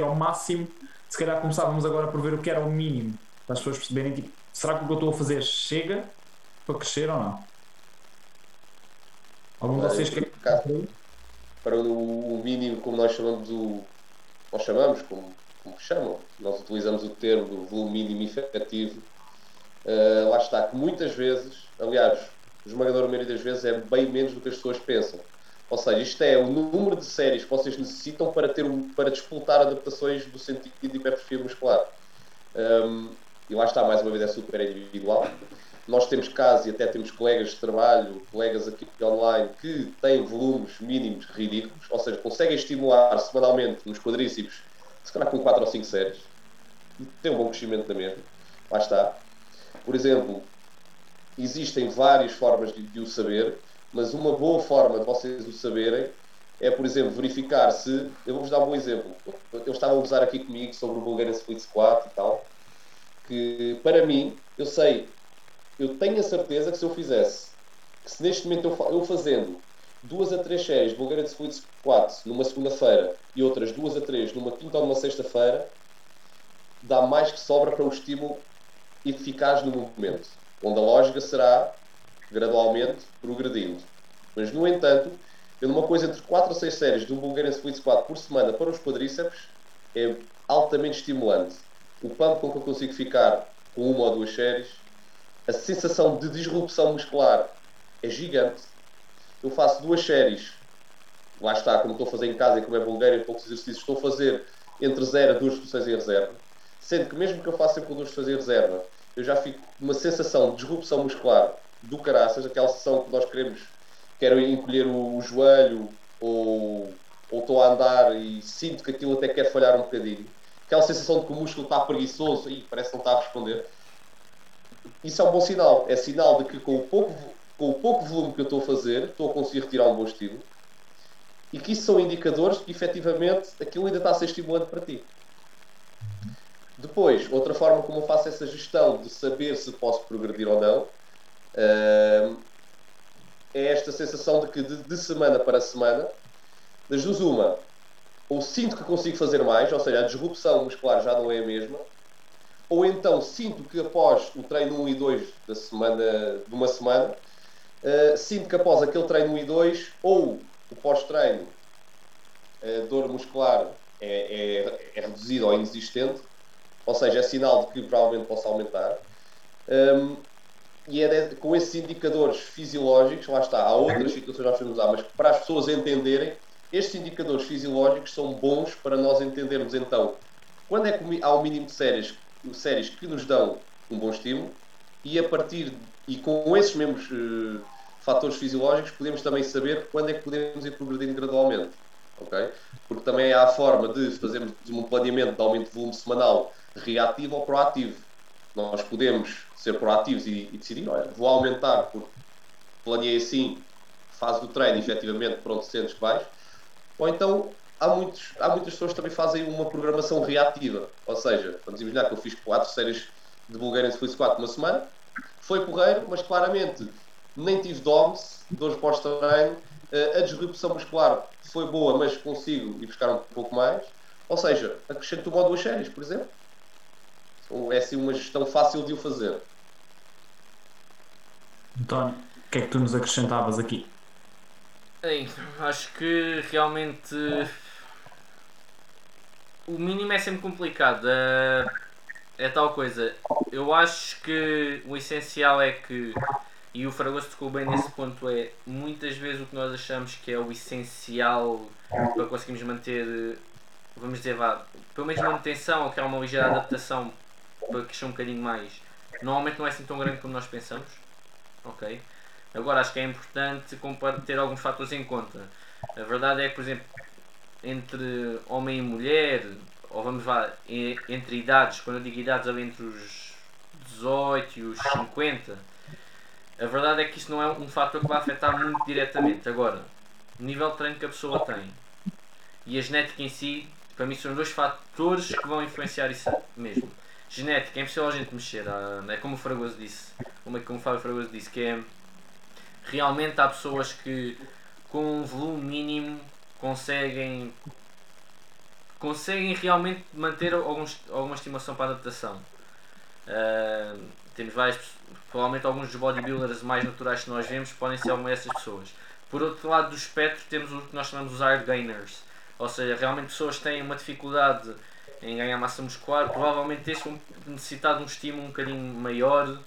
era o máximo, se calhar começávamos agora por ver o que era o mínimo, para as pessoas perceberem, tipo, será que o que eu estou a fazer chega para crescer ou não? Algum de vocês quer... Para o mínimo, como nós chamamos o. Nós chamamos, como, como chamam, nós utilizamos o termo do volume mínimo efetivo. Uh, lá está, que muitas vezes, aliás, o esmagador maioria das vezes é bem menos do que as pessoas pensam. Ou seja, isto é o número de séries que vocês necessitam para, ter um, para disputar adaptações do sentido de hipertrofia muscular. Um, e lá está, mais uma vez, é super individual. Nós temos casos e até temos colegas de trabalho, colegas aqui online, que têm volumes mínimos ridículos, ou seja, conseguem estimular semanalmente nos quadríceps, se calhar com 4 ou 5 séries, e têm um bom crescimento da mesma. Lá está. Por exemplo, existem várias formas de, de o saber, mas uma boa forma de vocês o saberem é, por exemplo, verificar se. Eu vou-vos dar um bom exemplo. Eu estava a usar aqui comigo sobre o Bulgarian Split Squat e tal, que para mim, eu sei eu tenho a certeza que se eu fizesse, que se neste momento eu, eu fazendo duas a três séries de Bulgarian Split Squat numa segunda-feira e outras duas a três numa quinta ou numa sexta-feira, dá mais que sobra para o estímulo eficaz no movimento, onde a lógica será gradualmente progredindo. Mas, no entanto, eu numa coisa entre 4 a 6 séries de um Bulgarian Split Squat por semana para os quadríceps é altamente estimulante. O pump com que eu consigo ficar com uma ou duas séries a sensação de disrupção muscular é gigante. Eu faço duas séries, lá está, como estou a fazer em casa e como é Bulgária, poucos exercícios, estou a fazer entre 0 a 2 posições em reserva, sendo que mesmo que eu faça sempre duas posições em reserva, eu já fico com uma sensação de disrupção muscular do caraças, aquela sensação que nós queremos, quero encolher o, o joelho ou, ou estou a andar e sinto que aquilo até quer falhar um bocadinho. Aquela sensação de que o músculo está preguiçoso e parece que não está a responder isso é um bom sinal. É sinal de que com o pouco, com o pouco volume que eu estou a fazer, estou a conseguir retirar um bom estímulo. E que isso são indicadores de que efetivamente aquilo ainda está a ser estimulante para ti. Depois, outra forma como eu faço essa gestão de saber se posso progredir ou não uh, é esta sensação de que de, de, semana para semana, das duas uma, ou sinto que consigo fazer mais, ou seja, a disrupção muscular já não é a mesma, ou então sinto que após o treino 1 e 2 da semana, de uma semana, uh, sinto que após aquele treino 1 e 2, ou o pós-treino, a dor muscular é, é, é reduzida ou inexistente, ou seja, é sinal de que provavelmente possa aumentar. Um, e é de, com esses indicadores fisiológicos, lá está, há outras situações nós podemos usar, mas para as pessoas entenderem, estes indicadores fisiológicos são bons para nós entendermos então quando é que há o mínimo de séries séries que nos dão um bom estímulo e a partir e com esses mesmos uh, fatores fisiológicos podemos também saber quando é que podemos ir progredindo gradualmente. Okay? Porque também há a forma de fazermos um planeamento de aumento de volume semanal reativo ou proativo. Nós podemos ser proativos e, e decidir, olha, vou aumentar porque planeei assim, fase do treino, efetivamente, pronto, sentes que vais. Ou então há, muitos, há muitas pessoas que também fazem uma programação reativa. Ou seja, vamos imaginar que eu fiz quatro séries de Bulgarian Split 4 uma semana, foi porreiro, mas claramente nem tive DOMS, dores pós-treino, eh, a disrupção muscular foi boa, mas consigo ir buscar um pouco mais. Ou seja, acrescento uma ou duas séries, por exemplo. É assim uma gestão fácil de o fazer. António, o que é que tu nos acrescentavas aqui? Bem, acho que realmente o mínimo é sempre complicado. É, é tal coisa. Eu acho que o essencial é que, e o Fragoso tocou bem nesse ponto, é muitas vezes o que nós achamos que é o essencial para conseguirmos manter, vamos dizer, vá, pelo menos manutenção ou que é uma ligeira adaptação para crescer um bocadinho mais. Normalmente não é assim tão grande como nós pensamos. Ok? Agora acho que é importante ter alguns fatores em conta. A verdade é que, por exemplo, entre homem e mulher, ou vamos lá, entre idades, quando eu digo idades, ali entre os 18 e os 50, a verdade é que isso não é um fator que vai afetar muito diretamente. Agora, o nível de treino que a pessoa tem e a genética em si, para mim são dois fatores que vão influenciar isso mesmo. Genética, é impossível a gente mexer, ah, é como o Fragoso disse, como, é, como o Fábio Fragoso disse, que é realmente há pessoas que com um volume mínimo conseguem conseguem realmente manter alguns, alguma estimação para a adaptação. Uh, temos várias, provavelmente alguns dos bodybuilders mais naturais que nós vemos podem ser alguma dessas pessoas. Por outro lado do espectro temos o que nós chamamos os hard gainers, ou seja, realmente pessoas que têm uma dificuldade em ganhar massa muscular, provavelmente este vão necessitar de um estímulo um bocadinho maior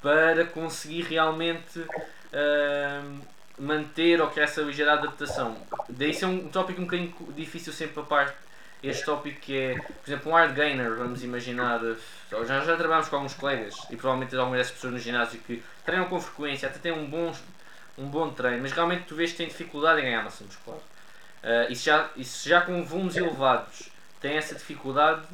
para conseguir realmente uh, manter ou criar essa ligeira adaptação. Daí é um tópico um bocadinho difícil sempre a parte este tópico que é, por exemplo, um hard gainer, vamos imaginar, já, já trabalhamos com alguns colegas e provavelmente algumas dessas pessoas no ginásio que treinam com frequência, até têm um bom, um bom treino, mas realmente tu vês que têm dificuldade em ganhar massa muscular. Uh, e, se já, já com volumes elevados têm essa dificuldade,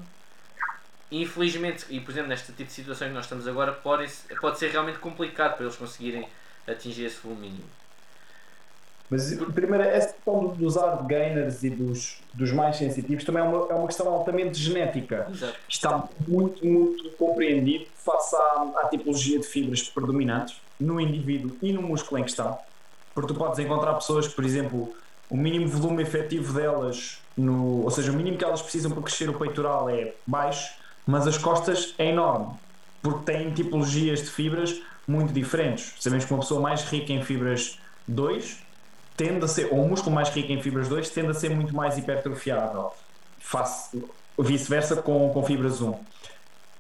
infelizmente, e por exemplo neste tipo de situações que nós estamos agora, pode, pode ser realmente complicado para eles conseguirem atingir esse volume mínimo. Mas primeiro, essa questão dos hard gainers e dos, dos mais sensitivos também é uma, é uma questão altamente genética. Exato. Está muito, muito compreendido face à, à tipologia de fibras predominantes no indivíduo e no músculo em questão. Porque tu podes encontrar pessoas que, por exemplo, o mínimo volume efetivo delas, no, ou seja, o mínimo que elas precisam para crescer o peitoral é baixo, mas as costas é enorme, porque têm tipologias de fibras muito diferentes. Sabemos que uma pessoa mais rica em fibras 2 tende a ser, ou um músculo mais rico em fibras 2 tende a ser muito mais hipertrofiável, vice-versa com, com fibras 1.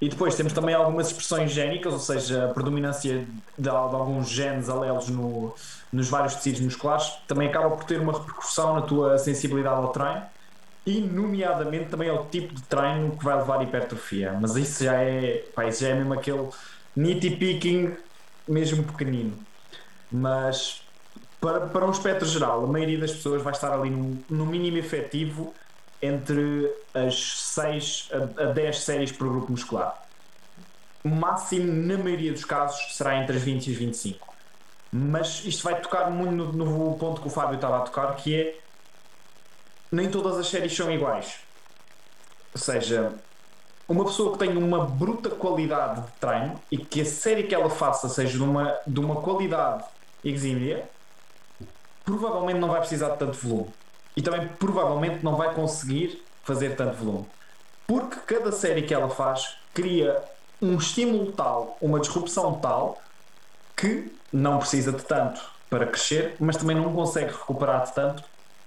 E depois temos também algumas expressões génicas, ou seja, a predominância de, de alguns genes alelos no, nos vários tecidos musculares, também acaba por ter uma repercussão na tua sensibilidade ao treino e, nomeadamente, também ao tipo de treino que vai levar à hipertrofia. Mas isso já é, pá, isso já é mesmo aquele nitty picking, mesmo pequenino. Mas para, para um espectro geral, a maioria das pessoas vai estar ali no, no mínimo efetivo entre as 6 a, a 10 séries por grupo muscular. O máximo, na maioria dos casos, será entre as 20 e as 25. Mas isto vai tocar muito no, no ponto que o Fábio estava a tocar, que é nem todas as séries são iguais. Ou seja, uma pessoa que tem uma bruta qualidade de treino e que a série que ela faça seja de uma, de uma qualidade exímia, provavelmente não vai precisar de tanto volume. E também provavelmente não vai conseguir fazer tanto volume. Porque cada série que ela faz cria um estímulo tal, uma disrupção tal, que não precisa de tanto para crescer, mas também não consegue recuperar de tanto,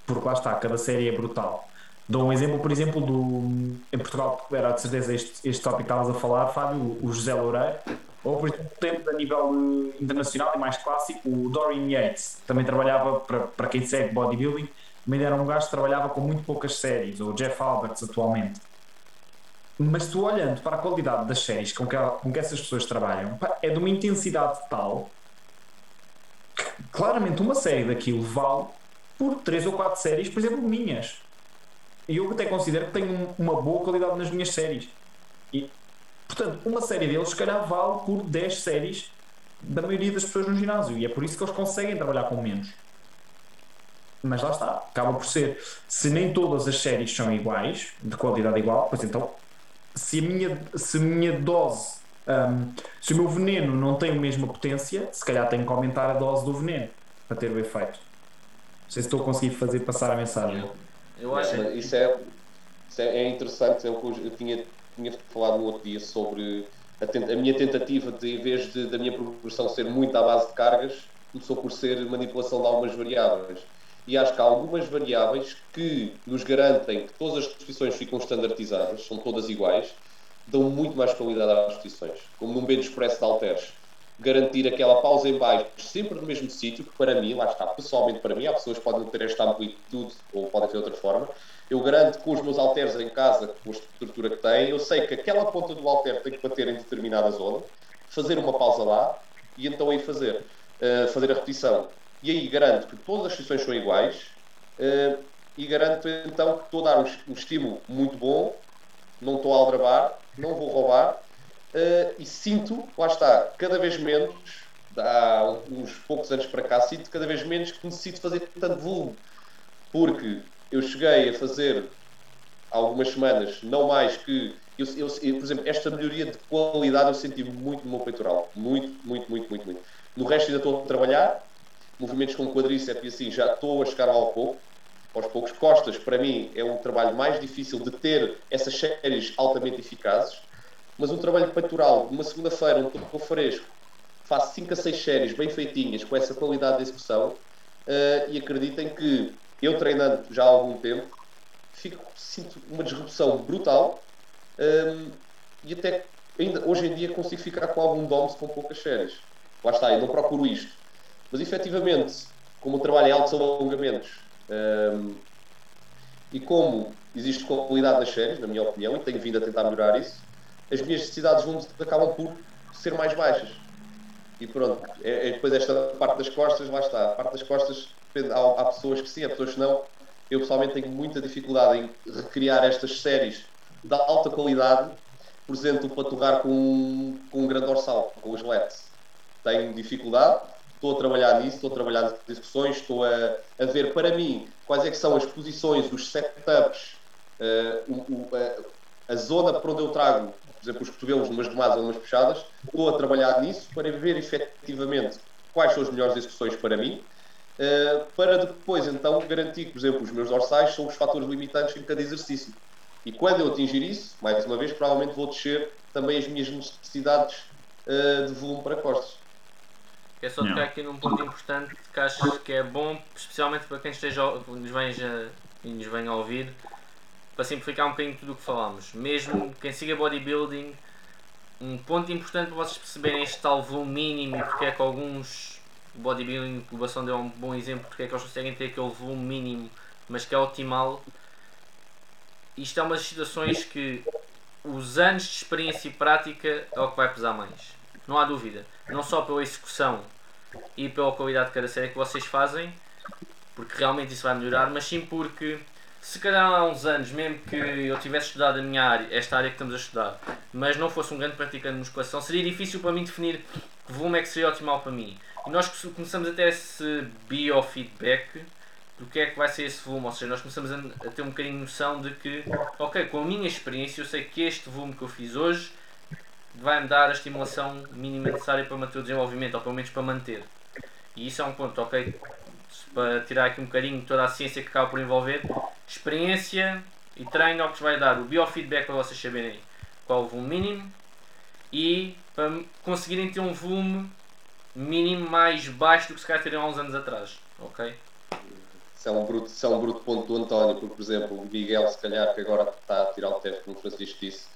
porque lá está, cada série é brutal. Dou um exemplo, por exemplo, do. Em Portugal, era de certeza este, este tópico que estavas a falar, Fábio, o José Loureiro, ou, por exemplo, tempo a nível eh, internacional e mais clássico, o Dorian Yates também trabalhava, para, para quem segue bodybuilding, também era um gajo que trabalhava com muito poucas séries, ou Jeff Alberts atualmente. Mas tu olhando para a qualidade das séries com que, com que essas pessoas trabalham, é de uma intensidade tal que claramente uma série daquilo vale por 3 ou 4 séries, por exemplo, minhas. E eu até considero que tenho uma boa qualidade nas minhas séries. E Portanto, uma série deles, se calhar, vale por 10 séries da maioria das pessoas no ginásio. E é por isso que eles conseguem trabalhar com menos. Mas lá está, acaba por ser. Se nem todas as séries são iguais, de qualidade igual, pois então, se a minha, se a minha dose, um, se o meu veneno não tem a mesma potência, se calhar tenho que aumentar a dose do veneno para ter o efeito. Não sei se estou a conseguir fazer passar a mensagem. Eu acho. Isso é, isso é interessante, é o que eu tinha tinha falado no outro dia sobre a, a minha tentativa de, em vez de, da minha progressão ser muito à base de cargas, começou por ser manipulação de algumas variáveis. E acho que há algumas variáveis que nos garantem que todas as posições ficam standardizadas, são todas iguais, dão muito mais qualidade às posições. Como num bench press de halteres, garantir aquela pausa em baixo sempre no mesmo sítio, que para mim, lá está, pessoalmente para mim, há pessoas que podem ter esta amplitude ou podem ter outra forma, eu garanto com os meus halteres em casa, com a estrutura que tem, eu sei que aquela ponta do halter tem que bater em determinada zona, fazer uma pausa lá e então aí fazer, uh, fazer a repetição. E aí garanto que todas as sessões são iguais uh, e garanto então que estou a dar um, um estímulo muito bom, não estou a aldrabar, não vou roubar uh, e sinto, lá está, cada vez menos, há uns poucos anos para cá, sinto cada vez menos que necessito fazer tanto volume. Porque eu cheguei a fazer algumas semanas, não mais que. Eu, eu, eu, por exemplo, esta melhoria de qualidade eu senti muito no meu peitoral. Muito, muito, muito, muito, muito. No resto ainda estou a trabalhar, movimentos com quadríceps e assim já estou a chegar ao pouco. aos poucos. Costas, para mim, é o trabalho mais difícil de ter essas séries altamente eficazes, mas um trabalho peitoral, uma segunda-feira, um pouco fresco, faço 5 a 6 séries bem feitinhas, com essa qualidade de execução, uh, e acreditem que eu treinando já há algum tempo, fico, sinto uma disrupção brutal, um, ehm, e até ainda hoje em dia consigo ficar com algum dom com poucas séries. Lá está, eu não procuro isto. Mas efetivamente, como o trabalho é altos alongamentos um, ehm, e como existe qualidade nas séries, na minha opinião, e tenho vindo a tentar melhorar isso, as minhas necessidades vão, acabam por ser mais baixas. E pronto, é, é depois esta parte das costas, lá está. A parte das costas, depende, há, há pessoas que sim, há pessoas que não. Eu pessoalmente tenho muita dificuldade em recriar estas séries de alta qualidade, por exemplo, para torrar com, com um grande dorsal, com os LEDs. Tenho dificuldade, estou a trabalhar nisso, estou a trabalhar nas discussões, estou a, a ver para mim quais é que são as posições, os setups, uh, o, o, a, a, zona para onde eu trago, por exemplo, os cotovelos numas gomadas ou numas puxadas, estou a trabalhar nisso para ver efetivamente quais são as melhores execuções para mim, uh, para depois então garantir que, por exemplo, os meus dorsais são os fatores limitantes em cada exercício. E quando eu atingir isso, mais uma vez, provavelmente vou descer também as minhas necessidades uh, de volume para costas. É só tocar aqui num ponto importante que acho que é bom, especialmente para quem esteja, nos venha, nos venha a ouvir, para simplificar um bocadinho tudo o que falámos. Mesmo quem siga bodybuilding, um ponto importante para vocês perceberem este tal volume mínimo e porque é que alguns bodybuilding, o Bação deu um bom exemplo, porque é que eles conseguem ter aquele volume mínimo, mas que é optimal. Isto é umas situações que os anos de experiência e prática é o que vai pesar mais. Não há dúvida não só pela execução e pela qualidade de cada série que vocês fazem, porque realmente isso vai melhorar, mas sim porque se calhar há uns anos, mesmo que eu tivesse estudado a minha área, esta área que estamos a estudar, mas não fosse um grande praticante de musculação, seria difícil para mim definir que volume é que seria otimal para mim. E nós começamos a ter esse biofeedback do que é que vai ser esse volume, ou seja, nós começamos a, ter um bocadinho de noção de que, ok, com a minha experiência, eu sei que este volume que eu fiz hoje vai-me dar a estimulação mínima necessária para manter o desenvolvimento, ou pelo menos para manter. E isso é um ponto, ok? Para tirar aqui um bocadinho toda a ciência que acaba por envolver, experiência e treino é o que vai dar o biofeedback para vocês saberem qual o volume mínimo e para conseguirem ter um volume mínimo mais baixo do que se calhar teriam há uns anos atrás, ok? Isso é um bruto, é um bruto ponto do António, porque, por exemplo, o Miguel, se calhar, que agora está a tirar o teste, como o Francisco disse,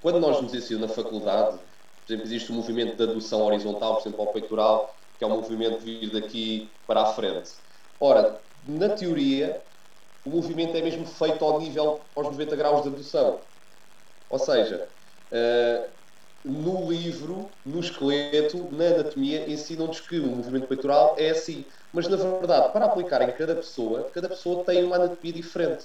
quando nós nos ensinamos na faculdade, por exemplo, existe o movimento de adução horizontal, por exemplo, ao peitoral, que é um movimento de vir daqui para a frente. Ora, na teoria, o movimento é mesmo feito ao nível, aos 90 graus de adução. Ou seja, uh, no livro, no esqueleto, na anatomia, ensinam-nos que o movimento peitoral é assim. Mas, na verdade, para aplicar em cada pessoa, cada pessoa tem uma anatomia diferente.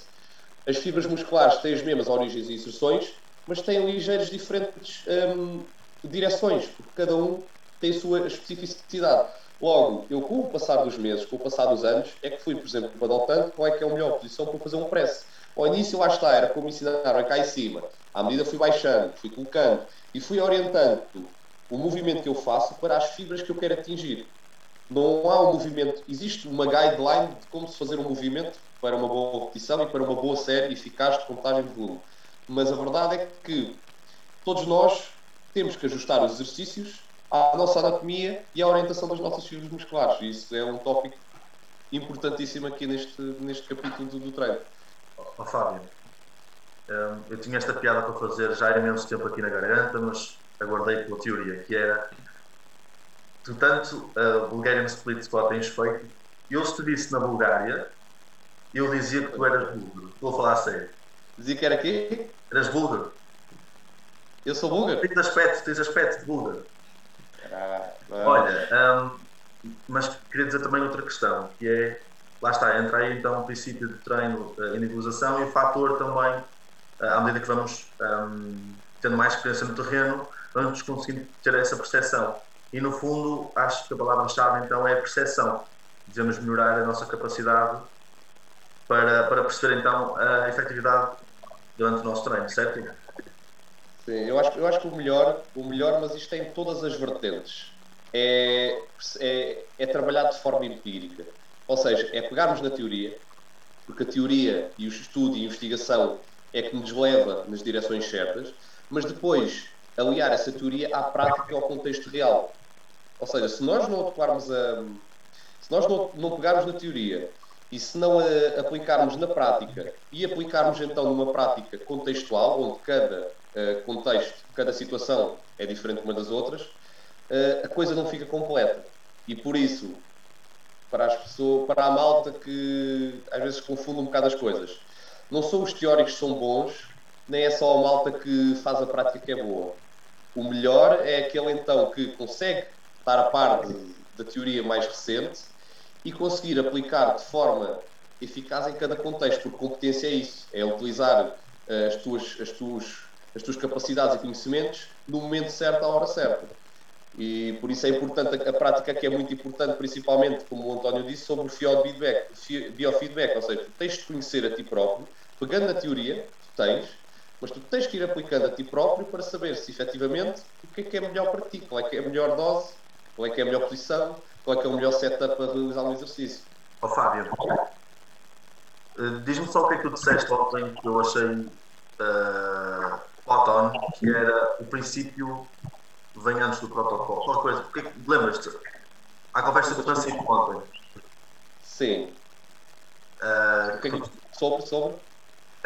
As fibras musculares têm as mesmas origens e inserções, mas têm ligeiros diferentes um, direções, porque cada um tem a sua especificidade. Logo, eu com o passar dos meses, com o passar dos anos, é que fui, por exemplo, adotando qual é que é a melhor posição para fazer um press. Ao início lá está, era como ensinaram cá em cima. À medida fui baixando, fui colocando e fui orientando o movimento que eu faço para as fibras que eu quero atingir. Não há um movimento, existe uma guideline de como se fazer um movimento para uma boa repetição e para uma boa série eficaz de contagem de volume mas a verdade é que todos nós temos que ajustar os exercícios à nossa anatomia e à orientação das nossas fibras musculares. E isso é um tópico importantíssimo aqui neste, neste capítulo do, do treino. Oh, Fábio, hum, eu tinha esta piada para fazer já há imenso tempo aqui na garganta, mas aguardei pela teoria, que era tu tanto a Bulgarian Split Squat tens feito, eu se te disse na Bulgária, eu dizia que tu eras búlgaro. Falar a sério. Dizia que era quê? Eras búlgaro. Eu sou búlgaro? Tens aspecto, tens aspecto de búlgaro. Ah, Olha, um, mas queria dizer também outra questão, que é, lá está, entra aí então o princípio de treino, a eh, individualização e o fator também, eh, à medida que vamos um, tendo mais experiência no terreno, vamos conseguindo ter essa percepção. E no fundo, acho que a palavra-chave então é a percepção. Devemos melhorar a nossa capacidade para, para perceber então a efetividade durante o nosso treino, certo? Sim, eu acho, eu acho que o melhor, o melhor, mas isto tem todas as vertentes, é, é, é trabalhar de forma empírica. Ou seja, é pegarmos na teoria, porque a teoria e o estudo e a investigação é que nos leva nas direções certas, mas depois aliar essa teoria à prática e ao contexto real. Ou seja, se nós não adequarmos a. Se nós não, não pegarmos na teoria e se não a aplicarmos na prática e aplicarmos então numa prática contextual, onde cada uh, contexto, cada situação é diferente uma das outras, uh, a coisa não fica completa. E por isso, para as pessoas, para a malta que às vezes confunde um bocado as coisas, não são os teóricos que são bons, nem é só a malta que faz a prática que é boa. O melhor é aquele então que consegue estar a par da teoria mais recente e conseguir aplicar de forma eficaz em cada contexto, porque competência é isso, é utilizar uh, as, tuas, as, tuas, as tuas capacidades e conhecimentos no momento certo, à hora certa. E por isso é importante a, a prática que é muito importante, principalmente, como o António disse, sobre o biofeedback, biofeedback ou seja, tu tens de conhecer a ti próprio, pegando na teoria tu tens, mas tu tens que ir aplicando a ti próprio para saber se efetivamente o que é que é melhor para ti, qual é que é a melhor dose, qual é que é a melhor posição, qual é que é o melhor setup para realizar um exercício. Ó oh, Fábio, uh, diz-me só o que é que tu disseste ontem que eu achei uh, on, que era o princípio vem antes do protocolo. Qual coisa? Porque, lembras-te? A conversa que Francisco ontem. Sim. Uh, que, sobre, sobre?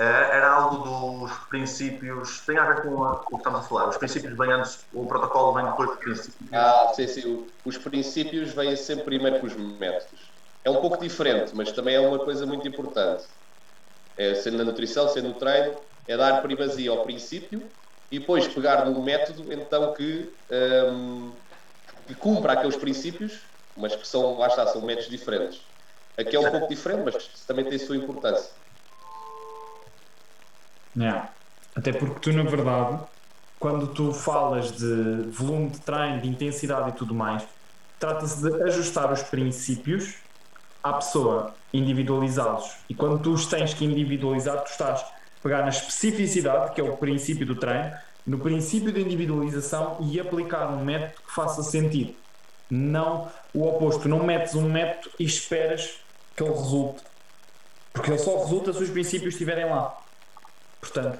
Uh, era algo dos princípios. Tem a ver com o que estamos a falar. Os princípios vêm antes, o protocolo vem depois dos princípios. Ah, sim, sim. Os princípios vêm sempre primeiro com os métodos. É um pouco diferente, mas também é uma coisa muito importante. É, sendo na nutrição, sendo no treino, é dar primazia ao princípio e depois pegar num método então que, um, que cumpra aqueles princípios, mas que são, lá está, são métodos diferentes. Aqui é um pouco diferente, mas também tem sua importância. É. Até porque tu, na verdade, quando tu falas de volume de treino, de intensidade e tudo mais, trata-se de ajustar os princípios à pessoa, individualizá-los. E quando tu os tens que individualizar, tu estás a pegar na especificidade, que é o princípio do treino, no princípio de individualização e aplicar um método que faça sentido. Não o oposto. Não metes um método e esperas que ele resulte. Porque ele só resulta se os princípios estiverem lá. Portanto,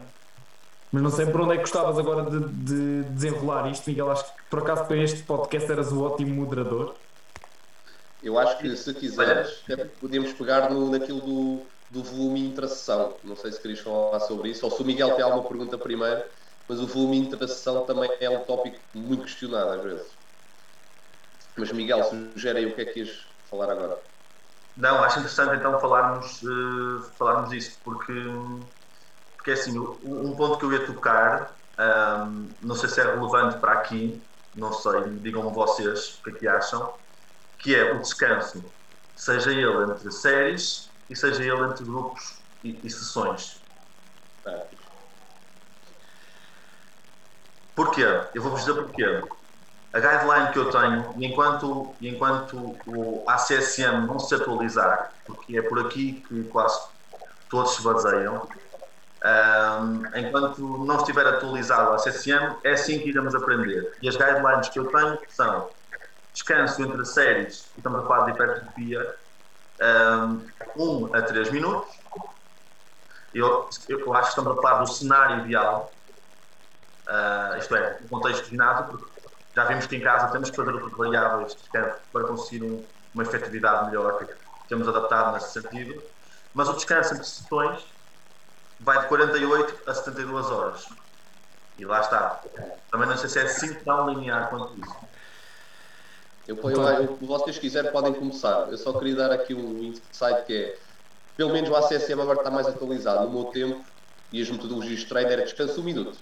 mas não sei por onde é que gostavas agora de, de desenrolar isto, Miguel. Acho que por acaso para este podcast eras o ótimo moderador. Eu acho que se quiseres, podemos pegar no, naquilo do, do volume e interação. Não sei se querias falar sobre isso, ou se o Miguel tem alguma pergunta primeiro, mas o volume e interação também é um tópico muito questionado às vezes. Mas Miguel, sugere aí o que é que ias falar agora. Não, acho interessante então falarmos, uh, falarmos disso, porque porque é assim, um ponto que eu ia tocar, um, não sei se é relevante para aqui, não sei, digam-me vocês o que é que acham, que é o descanso, seja ele entre séries e seja ele entre grupos e, e sessões. Porquê? Eu vou-vos dizer porquê. A guideline que eu tenho, e enquanto, enquanto o ACSM não se atualizar, porque é por aqui que quase todos se baseiam, um, enquanto não estiver atualizado a CSM, é assim que iremos aprender. E as guidelines que eu tenho são descanso entre séries, estamos a falar de hipertrofia, 1 um, a 3 minutos. Eu, eu acho que estamos a falar do cenário ideal, uh, isto é, o contexto de porque já vimos que em casa temos que fazer outras variáveis para conseguir um, uma efetividade melhor, que temos adaptado nesse sentido. Mas o descanso entre sessões vai de 48 a 72 horas. E lá está. Também não sei se é assim tão linear quanto isso. Eu, eu, vocês quiserem podem começar. Eu só queria dar aqui um insight que é pelo menos o ACSM agora está mais atualizado. No meu tempo e as metodologias de treino era descanso um minuto.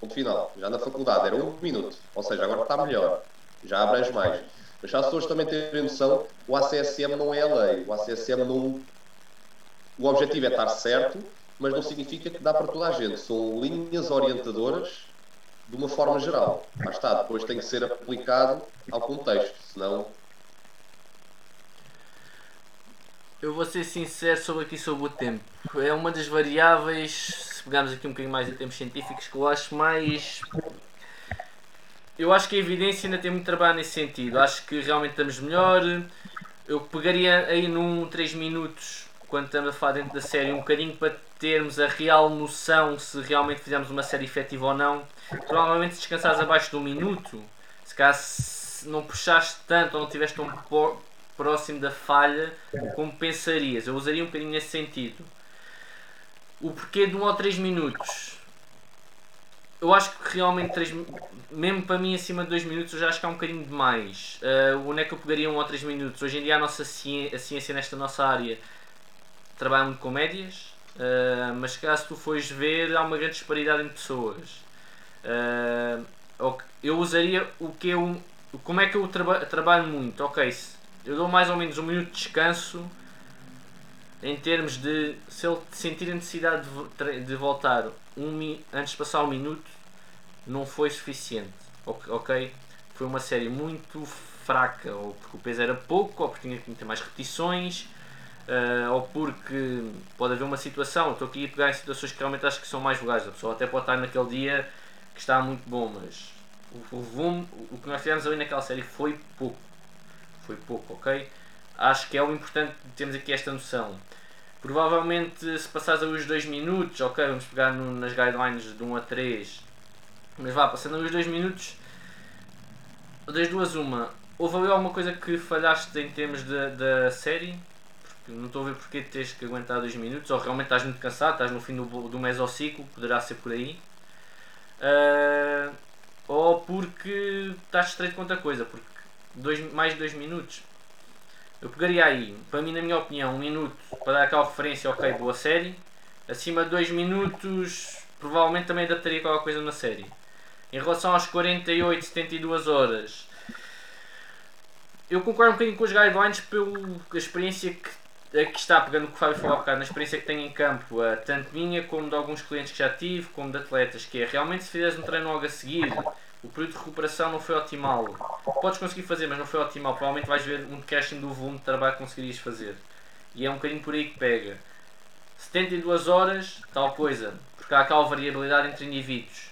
Ponto final. Já na faculdade era um minuto. Ou seja, agora está melhor. Já abrange mais. Mas as pessoas também terem noção, o ACSM não é a lei. O ACSM não. O objetivo é estar certo, mas não significa que dá para toda a gente. São linhas orientadoras de uma forma geral. Mas está, depois tem que ser aplicado ao contexto, senão. Eu vou ser sincero sobre aqui sobre o tempo. É uma das variáveis, se pegarmos aqui um bocadinho mais em termos científicos, que eu acho mais. Eu acho que a evidência ainda tem muito trabalho nesse sentido. Acho que realmente estamos melhor. Eu pegaria aí num 3 minutos quando estamos a falar dentro da série, um bocadinho para termos a real noção se realmente fizemos uma série efetiva ou não. Provavelmente se descansares abaixo de um minuto, se se não puxaste tanto ou não estiveste tão próximo da falha como pensarias. Eu usaria um bocadinho nesse sentido. O porquê de um ou três minutos? Eu acho que realmente 3, mesmo para mim acima de 2 minutos eu já acho que há um bocadinho demais. Uh, onde é que eu pegaria um ou 3 minutos? Hoje em dia a nossa ciência, a ciência nesta nossa área trabalha muito com médias, uh, mas caso tu fores ver há uma grande disparidade entre pessoas. Uh, eu usaria o que eu. Como é que eu traba, trabalho muito? Ok, eu dou mais ou menos um minuto de descanso em termos de se ele sentir a necessidade de, de voltar um, antes de passar um minuto não foi suficiente ok foi uma série muito fraca ou porque o peso era pouco ou porque tinha que ter mais repetições uh, ou porque pode haver uma situação estou aqui a pegar em situações que realmente acho que são mais legais a pessoa até pode estar naquele dia que está muito bom mas o, o volume o que nós tivemos ali naquela série foi pouco foi pouco ok acho que é o importante termos aqui esta noção. Provavelmente se passares os 2 minutos, ok, vamos pegar no, nas guidelines de 1 a 3, mas vá, passando os 2 minutos, das duas uma, houve ali alguma coisa que falhaste em termos da série? Não estou a ver porque tens que aguentar 2 minutos, ou realmente estás muito cansado, estás no fim do, do mesociclo, poderá ser por aí. Uh, ou porque estás distraído com outra coisa, porque dois, mais de 2 minutos eu pegaria aí, para mim, na minha opinião, um minuto para dar aquela referência, ok, boa série. Acima de 2 minutos, provavelmente também adaptaria qualquer coisa na série. Em relação aos 48, 72 horas, eu concordo um bocadinho com os guidelines pela experiência que, que está, pegando o que o Fábio falou há bocado, na experiência que tenho em campo, tanto minha como de alguns clientes que já tive, como de atletas, que é realmente se fizeres um treino logo a seguir, o período de recuperação não foi optimal. Podes conseguir fazer, mas não foi optimal. Provavelmente vais ver um decréscimo do volume de trabalho que conseguirias fazer. E é um bocadinho por aí que pega. 72 horas, tal coisa. Porque há aquela variabilidade entre indivíduos.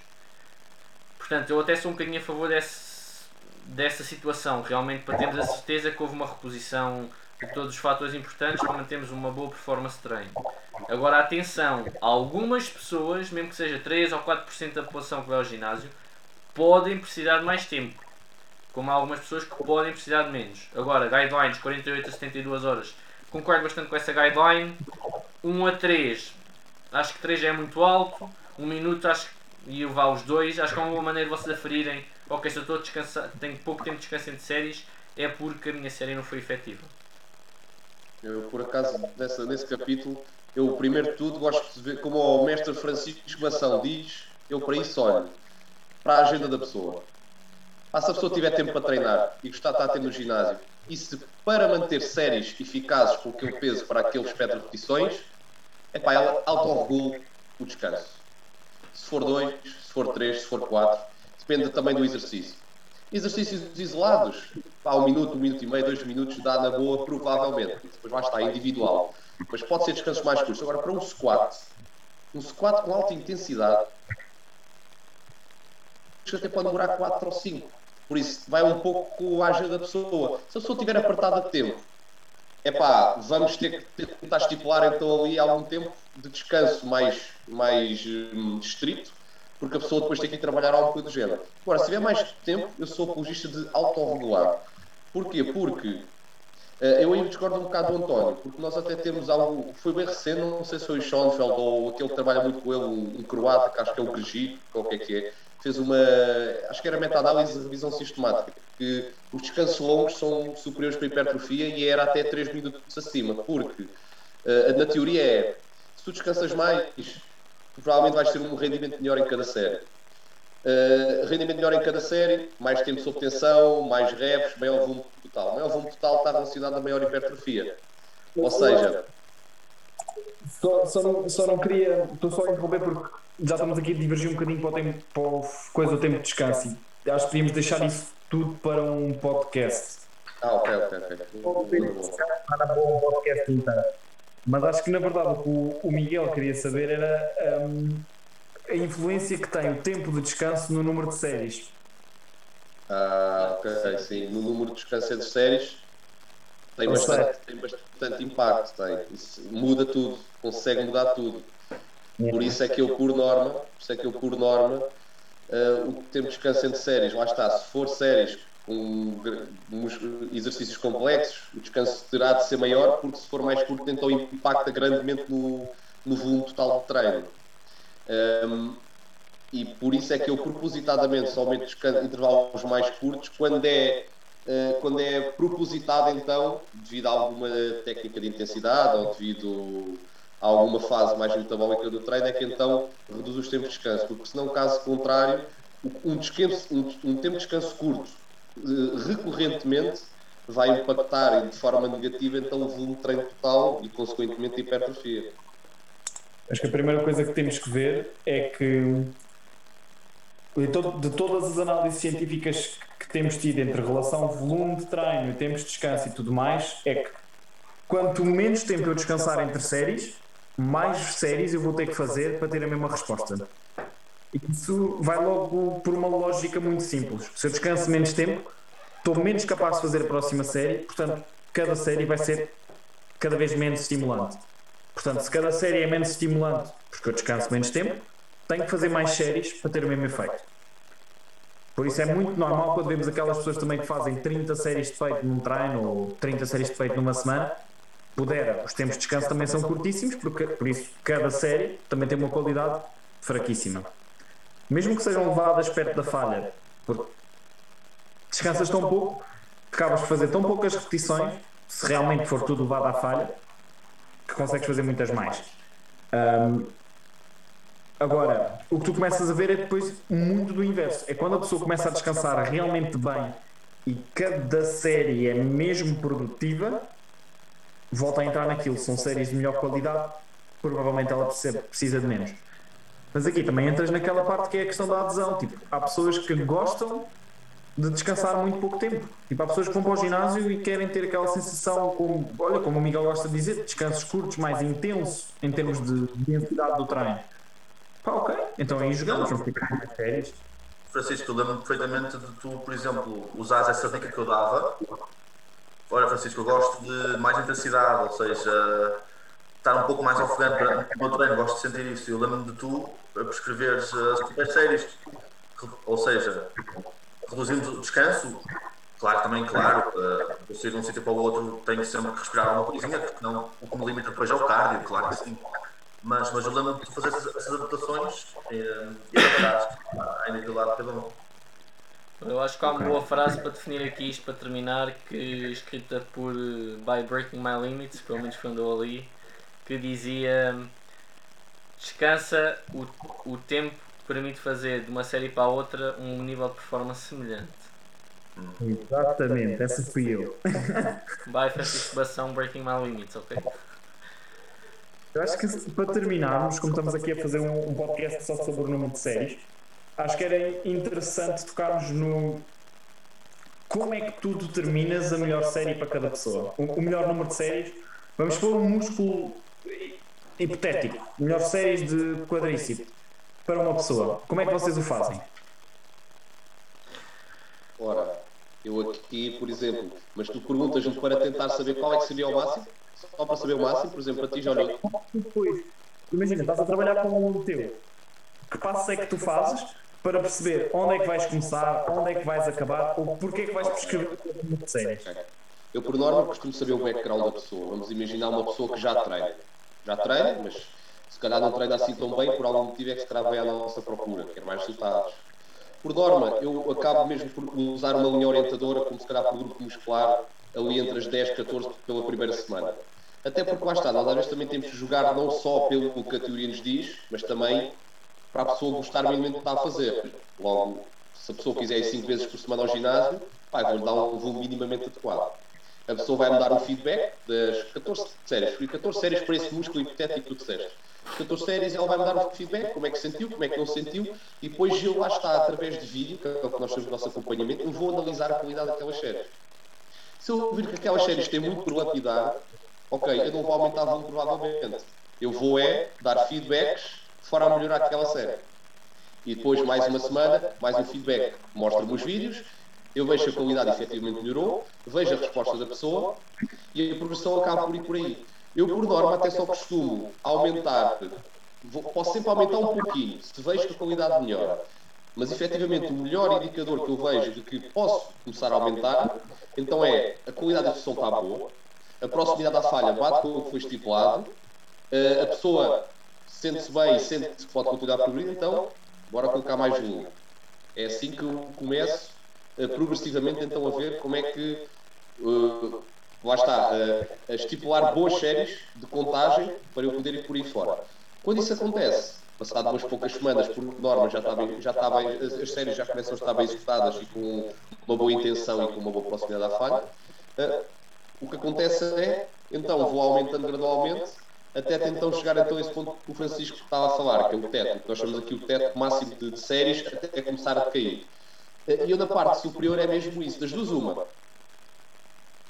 Portanto, eu até sou um bocadinho a favor desse, dessa situação. Realmente, para termos a certeza que houve uma reposição de todos os fatores importantes para mantermos uma boa performance de treino. Agora, atenção, algumas pessoas, mesmo que seja 3 ou 4% da população que vai ao ginásio, podem precisar de mais tempo. Como há algumas pessoas que podem precisar de menos. Agora, guidelines 48 a 72 horas. Concordo bastante com essa guideline. 1 a 3, acho que 3 é muito alto. 1 minuto, acho que e levar os dois. Acho que é uma boa maneira de vocês aferirem. Ok, se eu estou descansar, tenho pouco tempo de descanso entre séries, é porque a minha série não foi efetiva. Eu, por acaso, nessa, nesse capítulo, eu, primeiro de tudo, gosto de ver como o mestre Francisco Mação diz: eu para isso olho para a agenda da pessoa. Ah, se a pessoa tiver tempo para treinar e gostar de estar tempo no ginásio, e se para manter séries eficazes com aquele peso para aquele espectro de repetições, é pá, ela autorregula o descanso. Se for 2, se for 3, se for 4, depende também do exercício. Exercícios isolados, pá, um minuto, um minuto e meio, dois minutos, dá na boa, provavelmente. Depois vai estar individual. Mas pode ser descansos mais curtos. Agora, para um squat, um squat com alta intensidade, até pode demorar 4 ou 5. Por isso, vai um pouco com a agenda da pessoa. Se a pessoa estiver apertada de tempo, é pá, vamos ter que tentar estipular então ali algum tempo de descanso mais, mais hum, estrito, porque a pessoa depois tem que ir trabalhar algo do género. Agora, se tiver mais tempo, eu sou apologista de autorregular. Porquê? Porque uh, eu ainda discordo um bocado do António, porque nós até temos algo, foi bem recente, não sei se foi o Schoenfeld ou aquele que trabalha muito com ele, um, croata, que acho que é o Grigi, qualquer que é, fez uma, acho que era meta-análise de revisão sistemática, que os descansos longos são superiores para a hipertrofia e era até 3 minutos acima, porque uh, na teoria é, se tu descansas mais, provavelmente vais ter um rendimento melhor em cada série. Uh, rendimento melhor em cada série, mais tempo sob tensão, mais reps, maior volume total. Maior volume total está relacionado a maior hipertrofia. Ou seja, só, só, não, só não queria, estou só a interromper porque já estamos aqui a divergir um bocadinho para o tempo, para o, coisa do tempo de descanso. Acho que podíamos deixar isso tudo para um podcast. Ah, ok, ok, ok. um podcast inteiro. Mas acho que na verdade o que o Miguel queria saber era um, a influência que tem o tempo de descanso no número de séries. Ah, ok, sim. No número de descanso de séries tem bastante, tem bastante impacto, tem. Isso muda tudo, consegue mudar tudo. Por isso é que eu, por norma, por isso é que eu, por norma, uh, o tempo de descanso entre séries, lá está, se for séries com exercícios complexos, o descanso terá de ser maior, porque se for mais curto, então impacta grandemente no, no volume total de treino. Um, e por isso é que eu propositadamente só meto intervalos mais curtos quando é, uh, quando é propositado então devido a alguma técnica de intensidade ou devido a alguma fase mais metabólica do treino é que então reduz os tempos de descanso porque senão caso contrário um, descanso, um, um tempo de descanso curto recorrentemente vai impactar de forma negativa então o volume de treino total e consequentemente a hipertrofia Acho que a primeira coisa que temos que ver é que de todas as análises científicas que temos tido entre relação volume de treino, tempos de descanso e tudo mais, é que quanto menos tempo eu descansar entre séries, mais séries eu vou ter que fazer para ter a mesma resposta. Isso vai logo por uma lógica muito simples. Se eu descanso menos tempo, estou menos capaz de fazer a próxima série, portanto, cada série vai ser cada vez menos estimulante. Portanto, se cada série é menos estimulante, porque eu descanso menos tempo, tenho que fazer mais séries para ter o mesmo efeito. Por isso é muito normal quando vemos aquelas pessoas também que fazem 30 séries de feito num treino ou 30 séries de feito numa semana, pudera, os tempos de descanso também são curtíssimos, porque, por isso cada série também tem uma qualidade fraquíssima. Mesmo que sejam levadas perto da falha, porque descansas tão pouco, acabas de fazer tão poucas repetições, se realmente for tudo levado à falha, que consegues fazer muitas mais. Um, agora, o que tu começas a ver é depois muito do inverso. É quando a pessoa começa a descansar realmente bem e cada série é mesmo produtiva, volta a entrar naquilo. São séries de melhor qualidade, provavelmente ela precisa de menos. Mas aqui também entras naquela parte que é a questão da adesão. Tipo, há pessoas que gostam de descansar muito pouco tempo. Tipo, há pessoas que vão para o ginásio e querem ter aquela sensação, como, olha, como o Miguel gosta de dizer, descansos curtos, mais intensos em termos de densidade do treino. Pá, ok, então aí jogamos, vamos ficar mais férias. Francisco, lembro-me perfeitamente de tu, por exemplo, usares essa dica que eu dava. Olha, Francisco, eu gosto de mais intensidade, ou seja, estar um pouco mais ofegante durante o meu treino, gosto de sentir isso. Eu lembro-me de tu prescreveres as super séries, ou seja, reduzindo o descanso, claro, também, claro, uh, eu sair de um sítio para o outro tenho sempre que respirar alguma coisinha, porque não, o que me limita depois é o cardio, claro que sim. Mas, mas eu lembro-me de fazer essas, essas adaptações uh, e adaptar à individualidade de cada um. Eu acho que há uma boa frase para definir aqui isto para terminar, que escrita por uh, By Breaking My Limits, pelo menos quando eu ali, que dizia descansa o, o tempo permite fazer de uma série para a outra um nível de performance semelhante. Exatamente, essa fui eu. By Francisco Bação Breaking My Limits, ok? Eu acho que para terminarmos, como estamos aqui a fazer um, um podcast só sobre o número de séries, acho que era interessante tocarmos no como é que tu determinas a melhor série para cada pessoa. O, o melhor número de séries. Vamos pôr um músculo hipotético. Melhor séries de quadríceps para uma pessoa. Como é que vocês o fazem? Ora, eu aqui, por exemplo, mas tu perguntas-me para tentar saber qual é que seria o máximo? Só para saber o máximo, por exemplo, para ti, Johnny? Depois, imagina, estás a trabalhar com um teu. Que passos é que tu fazes para perceber onde é que vais começar, onde é que vais acabar ou porque é que vais prescrever uma série? Eu, por norma, costumo saber o background da pessoa. Vamos imaginar uma pessoa que já treina. Já treina, mas se calhar não treina assim tão bem, por algum motivo é que se trava a nossa procura, quer mais resultados. Por norma, eu acabo mesmo por usar uma linha orientadora, como se calhar para o grupo muscular, ali entre as 10 e 14 pela primeira semana. Até porque lá está, nós às vezes também temos que jogar não só pelo que a teoria nos diz, mas também para a pessoa gostar minimamente do que está a fazer. Logo, se a pessoa quiser ir 5 vezes por semana ao ginásio, vai, vou-lhe dar um volume minimamente adequado. A pessoa vai-me dar um feedback das 14 séries, porque 14 séries para esse músculo hipotético que tu disseste. 14 séries, ela vai-me dar um feedback, como é que sentiu, como é que não sentiu, e depois eu lá está, através de vídeo, que é o que nós temos no nosso acompanhamento, eu vou analisar a qualidade daquelas séries. Se eu vir que aquelas séries têm muito por lapidar, ok, eu não vou aumentar o volume provavelmente. Eu vou é dar feedbacks de forma a melhorar aquela série. E depois, mais uma semana, mais um feedback. Mostra-me os vídeos, eu vejo a qualidade efetivamente melhorou, vejo a resposta da pessoa e a progressão acaba por ir por aí. Eu, por norma, até só costumo aumentar, vou, posso sempre aumentar um pouquinho, se vejo que a qualidade melhora. Mas efetivamente o melhor indicador que eu vejo de que posso começar a aumentar, então é a qualidade da execução está boa, a proximidade à falha bate com o que foi estipulado, a pessoa sente-se bem e sente que pode continuar a progredir, então bora colocar mais volume. É assim que eu começo progressivamente então a ver como é que uh, lá está, uh, a estipular boas séries de contagem para eu poder ir por aí fora. Quando isso acontece, passado umas poucas semanas, por norma, já bem, já está bem, as séries já começam a estar bem executadas e com uma boa intenção e com uma boa proximidade à falha, o que acontece é, então vou aumentando gradualmente até então chegar então a esse ponto que o Francisco estava a falar, que é o teto, nós chamamos aqui o teto máximo de, de séries até começar a cair. E eu na parte superior é mesmo isso, das duas uma.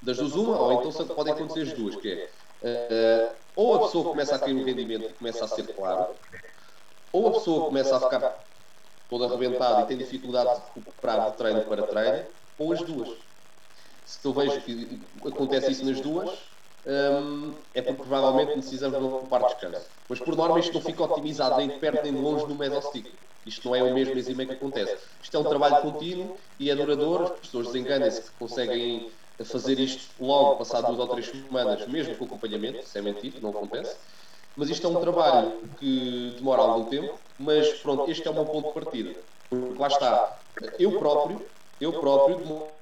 Das duas uma, ou então podem acontecer as duas, que é uh, ou a pessoa começa a cair no rendimento e começa a ser claro, ou a pessoa começa a ficar toda arrebentada e tem dificuldade de recuperar de treino para treino, ou as duas. Se eu vejo que acontece isso nas duas, é porque provavelmente precisamos de um par de descanso. Mas por norma isto não fica otimizado nem de perto nem de longe no mesostick. Isto não é o mesmo e meio que acontece. Isto é um trabalho contínuo e é duradouro. As pessoas desenganam-se que conseguem fazer isto logo, passado duas ou três semanas, mesmo com acompanhamento, isso é mentira, não acontece. Mas isto é um trabalho que demora algum tempo, mas pronto, este é o meu ponto de partida. Porque lá está, eu próprio, eu próprio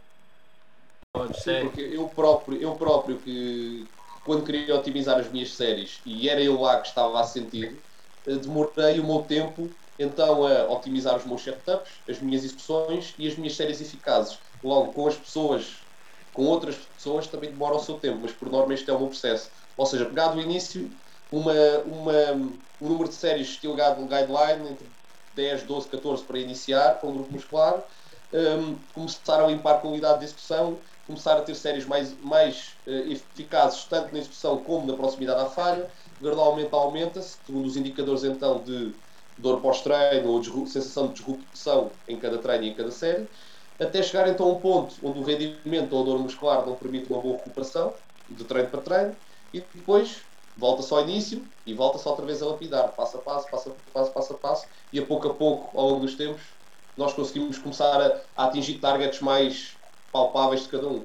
Sim, porque eu próprio, eu próprio que quando queria otimizar as minhas séries e era eu lá que estava a sentir, eh, demorei o meu tempo então a otimizar os meus setups, as minhas execuções e as minhas séries eficazes. Logo, com as pessoas, com outras pessoas também demora o seu tempo, mas por norma este é o meu processo. Ou seja, pegar do início uma, uma, um número de séries estilo guideline entre 10, 12, 14 para iniciar com o grupo muscular, um, começar a limpar a qualidade de execução começar a ter séries mais, mais uh, eficazes, tanto na execução como na proximidade à falha, gradualmente aumenta-se, segundo os indicadores então de dor pós-treino ou sensação de disrupção em cada treino e em cada série, até chegar então a um ponto onde o rendimento ou a dor muscular não permite uma boa recuperação de treino para treino e depois volta-se ao início e volta-se outra vez a lapidar, passo a passo, passo a passo, passo a passo e a pouco a pouco, ao longo dos tempos, nós conseguimos começar a, a atingir targets mais palpáveis de cada um.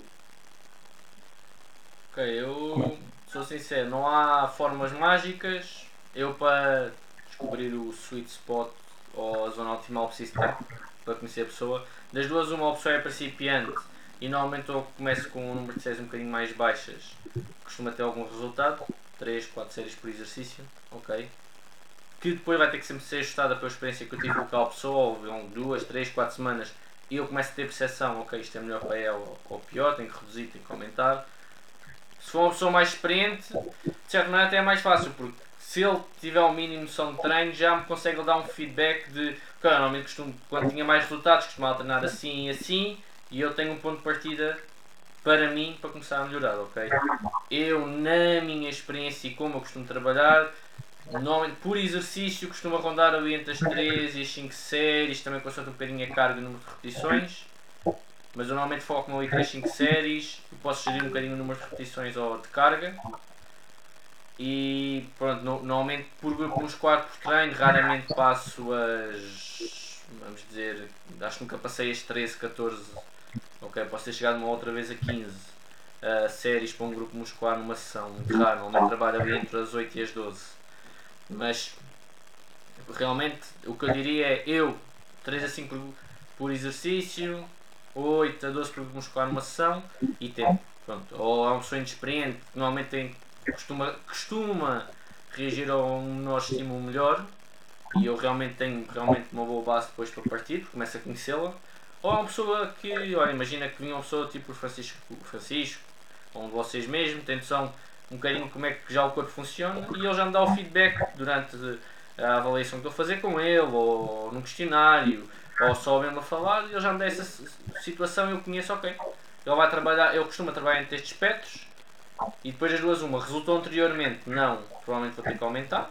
Ok, eu sou sincero, não há formas mágicas. Eu para descobrir o sweet spot ou a zona optimal preciso ter para conhecer a pessoa. Das duas, uma pessoa é principiante e normalmente eu começo com um número de séries um bocadinho mais baixas, costuma ter algum resultado, 3, 4 séries por exercício, ok? Que depois vai ter que sempre ser ajustada pela experiência que eu tive com aquela pessoa, ou 2, 3, 4 semanas e eu começo a ter percepção, ok, isto é melhor para ela ou pior, tenho que reduzir, tenho que aumentar. Se for uma pessoa mais experiente, de certa maneira até é mais fácil, porque se ele tiver o um mínimo noção de treino, já me consegue dar um feedback de, ok, normalmente costumo, quando tinha mais resultados, costumava treinar assim e assim, e eu tenho um ponto de partida para mim para começar a melhorar, ok? Eu, na minha experiência e como eu costumo trabalhar, Normalmente por exercício costuma rondar ali entre as 3 e as 5 séries, também constante um bocadinho a carga e o número de repetições. Mas eu normalmente foco-me ali 3, 5 séries e posso gerir um bocadinho o número de repetições ou de carga. E pronto, no, normalmente por grupo muscular por treino, raramente passo as. Vamos dizer, acho que nunca passei as 13, 14. Ok, posso ter chegado uma outra vez a 15 uh, séries para um grupo muscular numa sessão, muito raro. Normalmente trabalho ali entre as 8 e as 12. Mas realmente o que eu diria é eu 3 a 5 por exercício, 8 a 12 por muscular numa sessão e tempo. Pronto. Ou é uma pessoa inexperiente que normalmente tem, costuma, costuma reagir a um menor estímulo melhor e eu realmente tenho realmente uma boa base depois para partir, começo a conhecê-la. Ou é uma pessoa que, olha, imagina que vinha uma pessoa tipo o Francisco, Francisco, ou um de vocês mesmo, tem noção um bocadinho como é que já o corpo funciona e ele já me dá o feedback durante a avaliação que estou a fazer com ele, ou no questionário, ou só mesmo a falar, ele já me dá essa situação e eu conheço, ok. Ele vai trabalhar, ele costuma trabalhar entre estes espectros e depois as duas, uma resultou anteriormente, não, provavelmente vou ter que aumentar,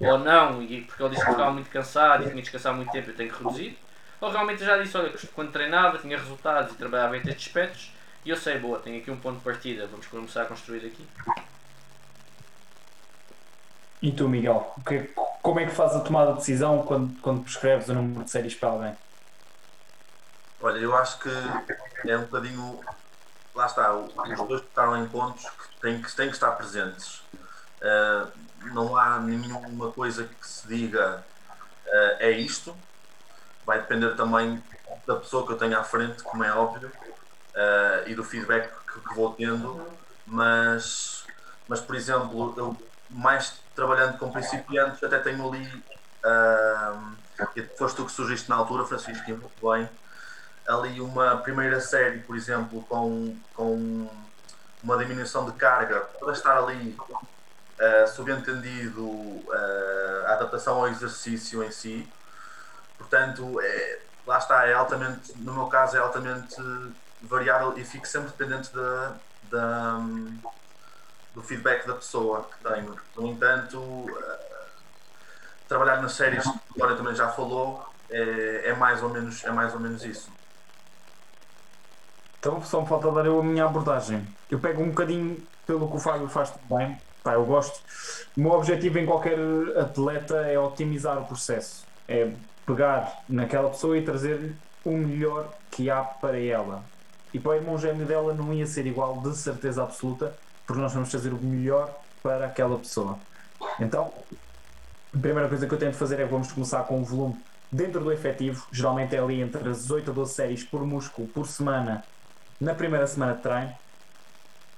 ou não, e porque ele disse que ficava muito cansado e tinha que descansar muito tempo, eu tenho que reduzir, Ou realmente eu já disse, olha, quando treinava tinha resultados e trabalhava em estes aspectos e eu sei, boa, tenho aqui um ponto de partida, vamos começar a construir aqui. E tu, Miguel, como é que fazes a tomada de decisão quando, quando prescreves o número de séries para alguém? Olha, eu acho que é um bocadinho. Lá está, os dois tocaram em pontos que têm que, têm que estar presentes. Uh, não há nenhuma coisa que se diga uh, é isto. Vai depender também da pessoa que eu tenho à frente, como é óbvio, uh, e do feedback que, que, vou tendo. Mas, mas por exemplo, eu mais trabalhando com principiantes, até tenho ali, uh, foste tu que surgiste na altura, Francisco, e muito bem, ali uma primeira série, por exemplo, com, com uma diminuição de carga, para estar ali uh, subentendido uh, a adaptação ao exercício em si. Portanto, é, lá está, é altamente, no meu caso, é altamente variável e fico sempre dependente da, da do feedback da pessoa que tenho. No entanto, uh, trabalhar nas séries, que o Vitória também já falou, é, é, mais ou menos, é mais ou menos isso. Então só me falta dar eu a minha abordagem. Eu pego um bocadinho pelo que o Fábio faz bem, pá, eu gosto. O meu objetivo em qualquer atleta é otimizar o processo. É pegar naquela pessoa e trazer o melhor que há para ela. E para o irmão gêmeo dela não ia ser igual, de certeza absoluta, porque nós vamos fazer o melhor para aquela pessoa. Então, a primeira coisa que eu tento fazer é vamos começar com um volume dentro do efetivo, geralmente é ali entre as 8 a 12 séries por músculo por semana, na primeira semana de treino.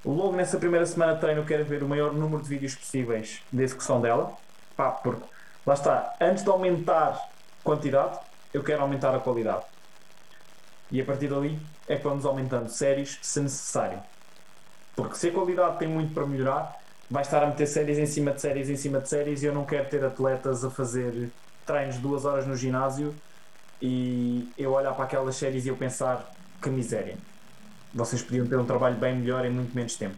Logo nessa primeira semana de treino eu quero ver o maior número de vídeos possíveis de execução dela, pá, porque lá está, antes de aumentar quantidade, eu quero aumentar a qualidade. E a partir dali é que vamos aumentando séries se necessário. Porque se a qualidade tem muito para melhorar, vai estar a meter séries em cima de séries em cima de séries e eu não quero ter atletas a fazer treinos duas horas no ginásio e eu olhar para aquelas séries e eu pensar que miséria. Vocês podiam ter um trabalho bem melhor em muito menos tempo.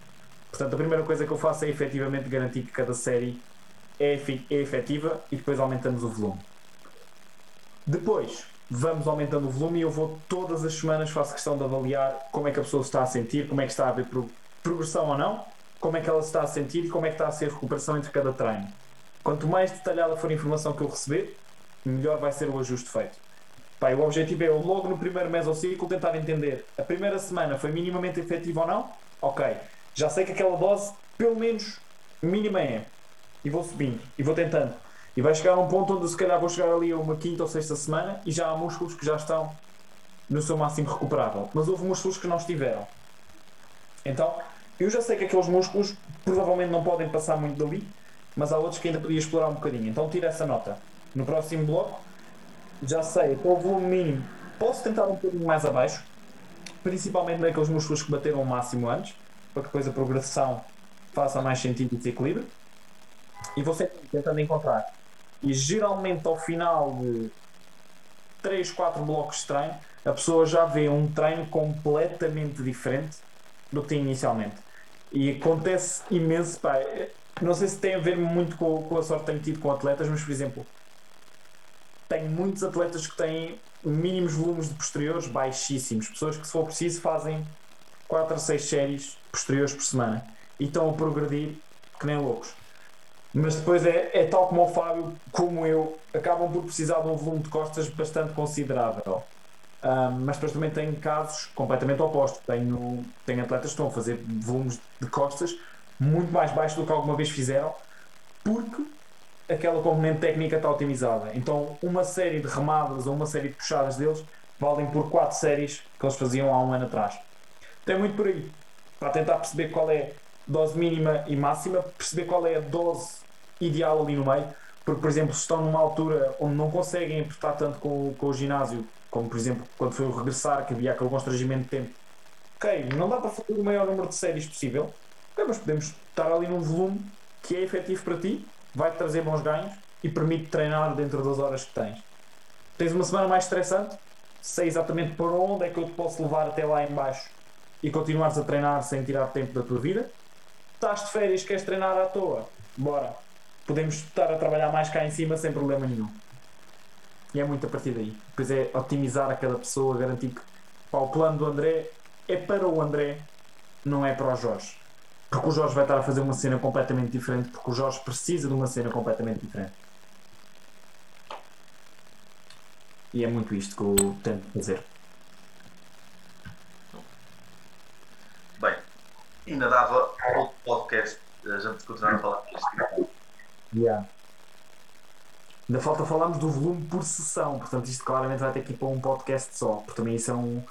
Portanto, a primeira coisa que eu faço é efetivamente garantir que cada série é, é efetiva e depois aumentamos o volume. Depois, vamos aumentando o volume e eu vou todas as semanas faço questão de avaliar como é que a pessoa se está a sentir, como é que está a ver progressão ou não, como é que ela se está a sentir e como é que está a ser a recuperação entre cada treino. Quanto mais detalhada for a informação que eu receber, melhor vai ser o ajuste feito. O objetivo é eu logo no primeiro mesociclo tentar entender a primeira semana foi minimamente efetiva ou não? Ok, já sei que aquela dose pelo menos mínima é. E vou subindo e vou tentando. E vai chegar a um ponto onde se calhar vou chegar ali a uma quinta ou sexta semana e já há músculos que já estão no seu máximo recuperável. Mas houve músculos que não estiveram. Então, eu já sei que aqueles músculos provavelmente não podem passar muito dali, mas há outros que ainda podia explorar um bocadinho. Então tira essa nota. No próximo bloco, já sei, com o volume mínimo, posso tentar um bocadinho mais abaixo, principalmente naqueles músculos que bateram o máximo antes, para que depois a progressão faça mais sentido e desequilíbrio. E vou sempre tentando encontrar. E geralmente ao final de 3, 4 blocos de treino, a pessoa já vê um treino completamente diferente do que tinha inicialmente. E acontece imenso, pá, não sei se tem a ver muito com, com a sorte que tenho tido com atletas, mas por exemplo, tenho muitos atletas que têm mínimos volumes de posteriores baixíssimos, pessoas que se for preciso fazem 4 a 6 séries posteriores por semana e estão a progredir que nem loucos. Mas depois é, é tal como o Fábio, como eu, acabam por precisar de um volume de costas bastante considerável. Um, mas depois também tenho casos completamente opostos. Tenho, tenho atletas que estão a fazer volumes de costas muito mais baixos do que alguma vez fizeram, porque aquela componente técnica está otimizada. Então, uma série de remadas ou uma série de puxadas deles valem por quatro séries que eles faziam há um ano atrás. Tem muito por aí para tentar perceber qual é a dose mínima e máxima, perceber qual é a dose ideal ali no meio. Porque, por exemplo, se estão numa altura onde não conseguem apertar tanto com, com o ginásio como por exemplo quando foi o regressar, que havia aquele constrangimento de tempo. Ok, não dá para fazer o maior número de séries possível, mas podemos estar ali num volume que é efetivo para ti, vai-te trazer bons ganhos e permite treinar dentro das horas que tens. Tens uma semana mais estressante, sei exatamente para onde é que eu te posso levar até lá em baixo e continuares a treinar sem tirar tempo da tua vida. Estás de férias, queres treinar à toa? Bora. Podemos estar a trabalhar mais cá em cima sem problema nenhum. E é muito a partir daí. Depois é otimizar a cada pessoa, garantir que pá, o plano do André é para o André, não é para o Jorge. Porque o Jorge vai estar a fazer uma cena completamente diferente, porque o Jorge precisa de uma cena completamente diferente. E é muito isto que eu tento fazer. Bem, ainda dava outro podcast a gente continuar a falar. Yeah. Ainda falta falarmos do volume por sessão, portanto isto claramente vai ter que ir para um podcast só, porque também isso é um,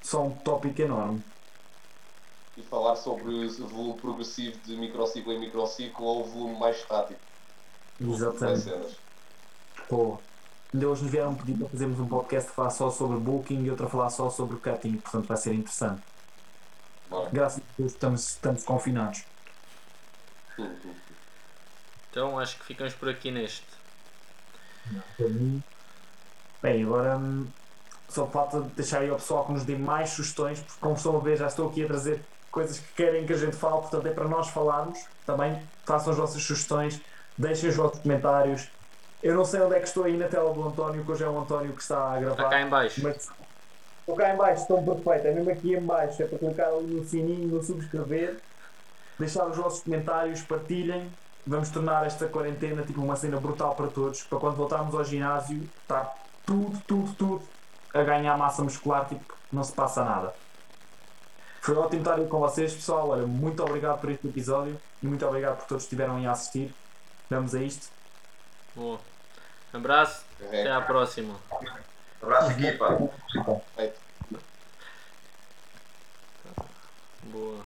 só um tópico enorme. E falar sobre o volume progressivo de microciclo em microciclo ou o volume mais estático. Exatamente. Pô, ainda hoje nos vieram pedir para fazermos um podcast que falar só sobre booking e outro a falar só sobre cutting, portanto vai ser interessante. Bora. Graças a Deus estamos, estamos confinados. Então acho que ficamos por aqui neste. Bem, agora hum, só falta deixar aí ao pessoal que nos dê mais sugestões, porque como estão a ver, já estou aqui a trazer coisas que querem que a gente fale, portanto é para nós falarmos também. Façam as vossas sugestões, deixem os vossos comentários. Eu não sei onde é que estou aí na tela do António, que hoje é o António que está a gravar. Está cá em baixo. Mas estou cá em baixo, estão perfeito, é mesmo aqui em baixo, é para clicar ali no sininho, no subscrever, deixar os vossos comentários, partilhem. Vamos tornar esta quarentena tipo uma cena brutal para todos, para quando voltarmos ao ginásio, estar tudo, tudo, tudo a ganhar massa muscular, tipo, não se passa nada. Foi ótimo estar aí com vocês, pessoal. Olha, muito obrigado por este episódio e muito obrigado por todos que estiveram aí a assistir. Vamos a isto. Boa. Abraço, é. até à próxima. Abraço, equipa. Boa.